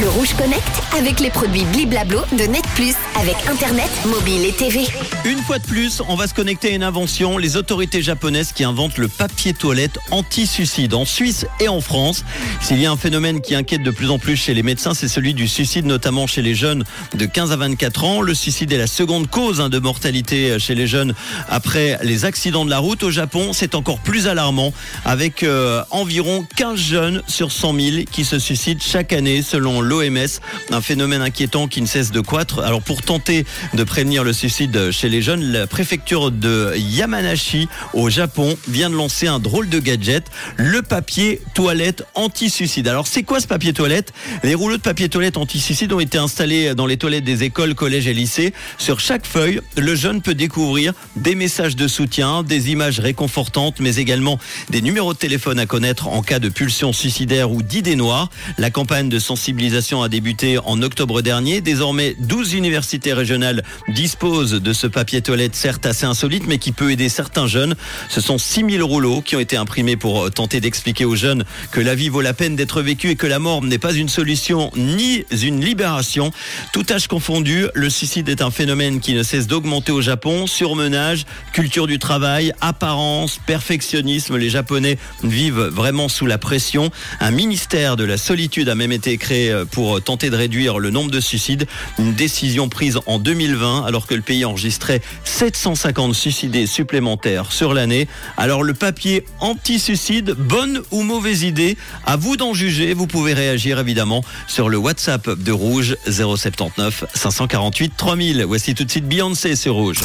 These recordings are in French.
Le Rouge Connect avec les produits Bliblablo de Net Plus avec Internet, mobile et TV. Une fois de plus, on va se connecter à une invention, les autorités japonaises qui inventent le papier toilette anti-suicide en Suisse et en France. S'il y a un phénomène qui inquiète de plus en plus chez les médecins, c'est celui du suicide, notamment chez les jeunes de 15 à 24 ans. Le suicide est la seconde cause hein, de mortalité chez les jeunes après les accidents de la route. Au Japon, c'est encore plus alarmant avec euh, environ 15 jeunes sur 100 000 qui se suicident chaque année selon l'OMS. Un phénomène inquiétant qui ne cesse de croître. Alors pour tenter de prévenir le suicide chez les jeunes, la préfecture de Yamanashi au Japon vient de lancer un drôle de gadget, le papier toilette anti-suicide. Alors c'est quoi ce papier toilette? Les rouleaux de papier toilette anti-suicide ont été installés dans les toilettes des écoles, collèges et lycées. Sur chaque feuille, le jeune peut découvrir des messages de soutien, des images réconfortantes, mais également des numéros de téléphone à connaître en cas de pulsion suicidaire ou d'idées noires. La campagne de sensibilisation a débuté en octobre dernier. Désormais, 12 universités régionales disposent de ce papier toilette, certes assez insolite, mais qui peut aider certains jeunes. Ce sont 6000 rouleaux qui ont été imprimés pour tenter d'expliquer aux jeunes que la vie vaut la peine d'être vécue et que la mort n'est pas une solution ni une libération. Tout âge confondu, le suicide est un phénomène qui ne cesse d'augmenter au Japon. Surmenage, culture du travail, apparence, perfectionnisme. Les Japonais vivent vraiment sous la pression. Un ministère de la solitude a même été créé pour tenter de réduire le nombre de suicides. Une décision prise en 2020 alors que le pays enregistrait 750 suicidés supplémentaires sur l'année. Alors le papier anti-suicide, bonne ou mauvaise idée? À vous d'en juger. Vous pouvez réagir évidemment sur le WhatsApp de Rouge 079 548 3000. Voici tout de suite Beyoncé sur Rouge.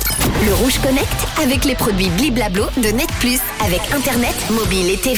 Le Rouge Connect avec les produits Bliblablo de Net Plus avec Internet, mobile et TV.